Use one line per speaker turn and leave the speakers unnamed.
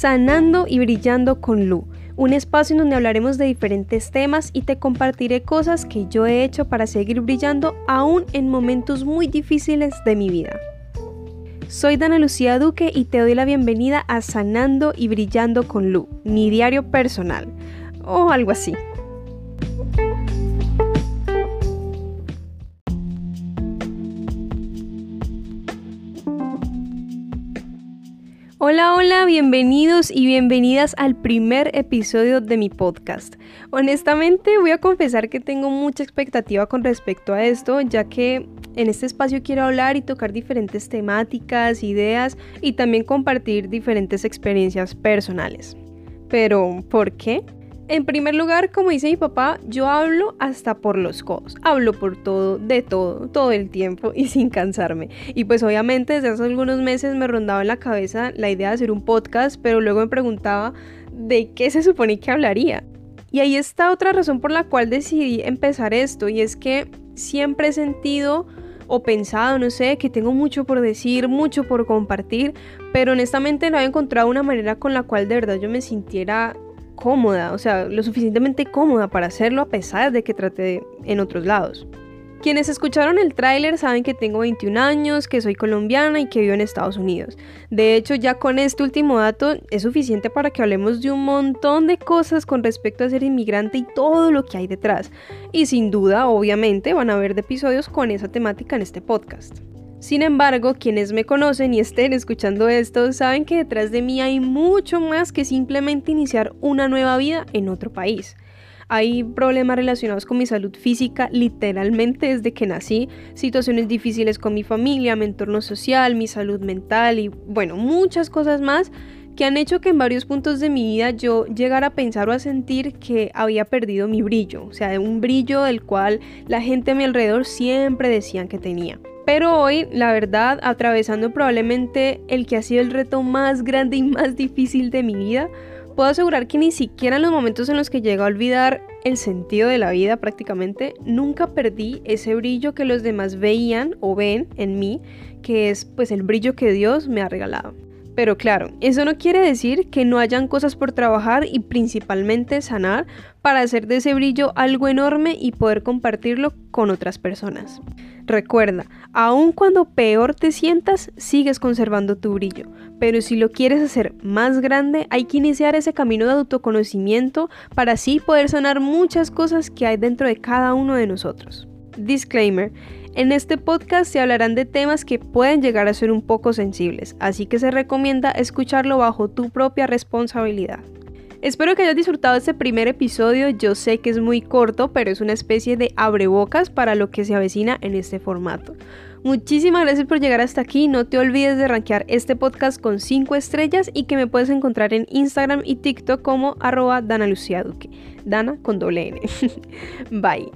Sanando y Brillando con Lu, un espacio en donde hablaremos de diferentes temas y te compartiré cosas que yo he hecho para seguir brillando aún en momentos muy difíciles de mi vida. Soy Dana Lucía Duque y te doy la bienvenida a Sanando y Brillando con Lu, mi diario personal, o algo así. Hola, hola, bienvenidos y bienvenidas al primer episodio de mi podcast. Honestamente voy a confesar que tengo mucha expectativa con respecto a esto, ya que en este espacio quiero hablar y tocar diferentes temáticas, ideas y también compartir diferentes experiencias personales. Pero, ¿por qué? En primer lugar, como dice mi papá, yo hablo hasta por los codos. Hablo por todo, de todo, todo el tiempo y sin cansarme. Y pues obviamente desde hace algunos meses me rondaba en la cabeza la idea de hacer un podcast, pero luego me preguntaba de qué se supone que hablaría. Y ahí está otra razón por la cual decidí empezar esto y es que siempre he sentido o pensado, no sé, que tengo mucho por decir, mucho por compartir, pero honestamente no he encontrado una manera con la cual de verdad yo me sintiera cómoda, o sea, lo suficientemente cómoda para hacerlo a pesar de que traté en otros lados. Quienes escucharon el tráiler saben que tengo 21 años, que soy colombiana y que vivo en Estados Unidos. De hecho, ya con este último dato es suficiente para que hablemos de un montón de cosas con respecto a ser inmigrante y todo lo que hay detrás. Y sin duda, obviamente, van a haber episodios con esa temática en este podcast. Sin embargo, quienes me conocen y estén escuchando esto saben que detrás de mí hay mucho más que simplemente iniciar una nueva vida en otro país. Hay problemas relacionados con mi salud física literalmente desde que nací, situaciones difíciles con mi familia, mi entorno social, mi salud mental y bueno, muchas cosas más que han hecho que en varios puntos de mi vida yo llegara a pensar o a sentir que había perdido mi brillo, o sea, un brillo del cual la gente a mi alrededor siempre decían que tenía. Pero hoy, la verdad, atravesando probablemente el que ha sido el reto más grande y más difícil de mi vida, puedo asegurar que ni siquiera en los momentos en los que llego a olvidar el sentido de la vida prácticamente, nunca perdí ese brillo que los demás veían o ven en mí, que es pues el brillo que Dios me ha regalado. Pero claro, eso no quiere decir que no hayan cosas por trabajar y principalmente sanar para hacer de ese brillo algo enorme y poder compartirlo con otras personas. Recuerda, aun cuando peor te sientas, sigues conservando tu brillo, pero si lo quieres hacer más grande, hay que iniciar ese camino de autoconocimiento para así poder sanar muchas cosas que hay dentro de cada uno de nosotros. Disclaimer, en este podcast se hablarán de temas que pueden llegar a ser un poco sensibles, así que se recomienda escucharlo bajo tu propia responsabilidad. Espero que hayas disfrutado este primer episodio, yo sé que es muy corto, pero es una especie de abrebocas para lo que se avecina en este formato. Muchísimas gracias por llegar hasta aquí, no te olvides de rankear este podcast con 5 estrellas y que me puedes encontrar en Instagram y TikTok como arroba Dana Lucía Duque, Dana con doble N. Bye.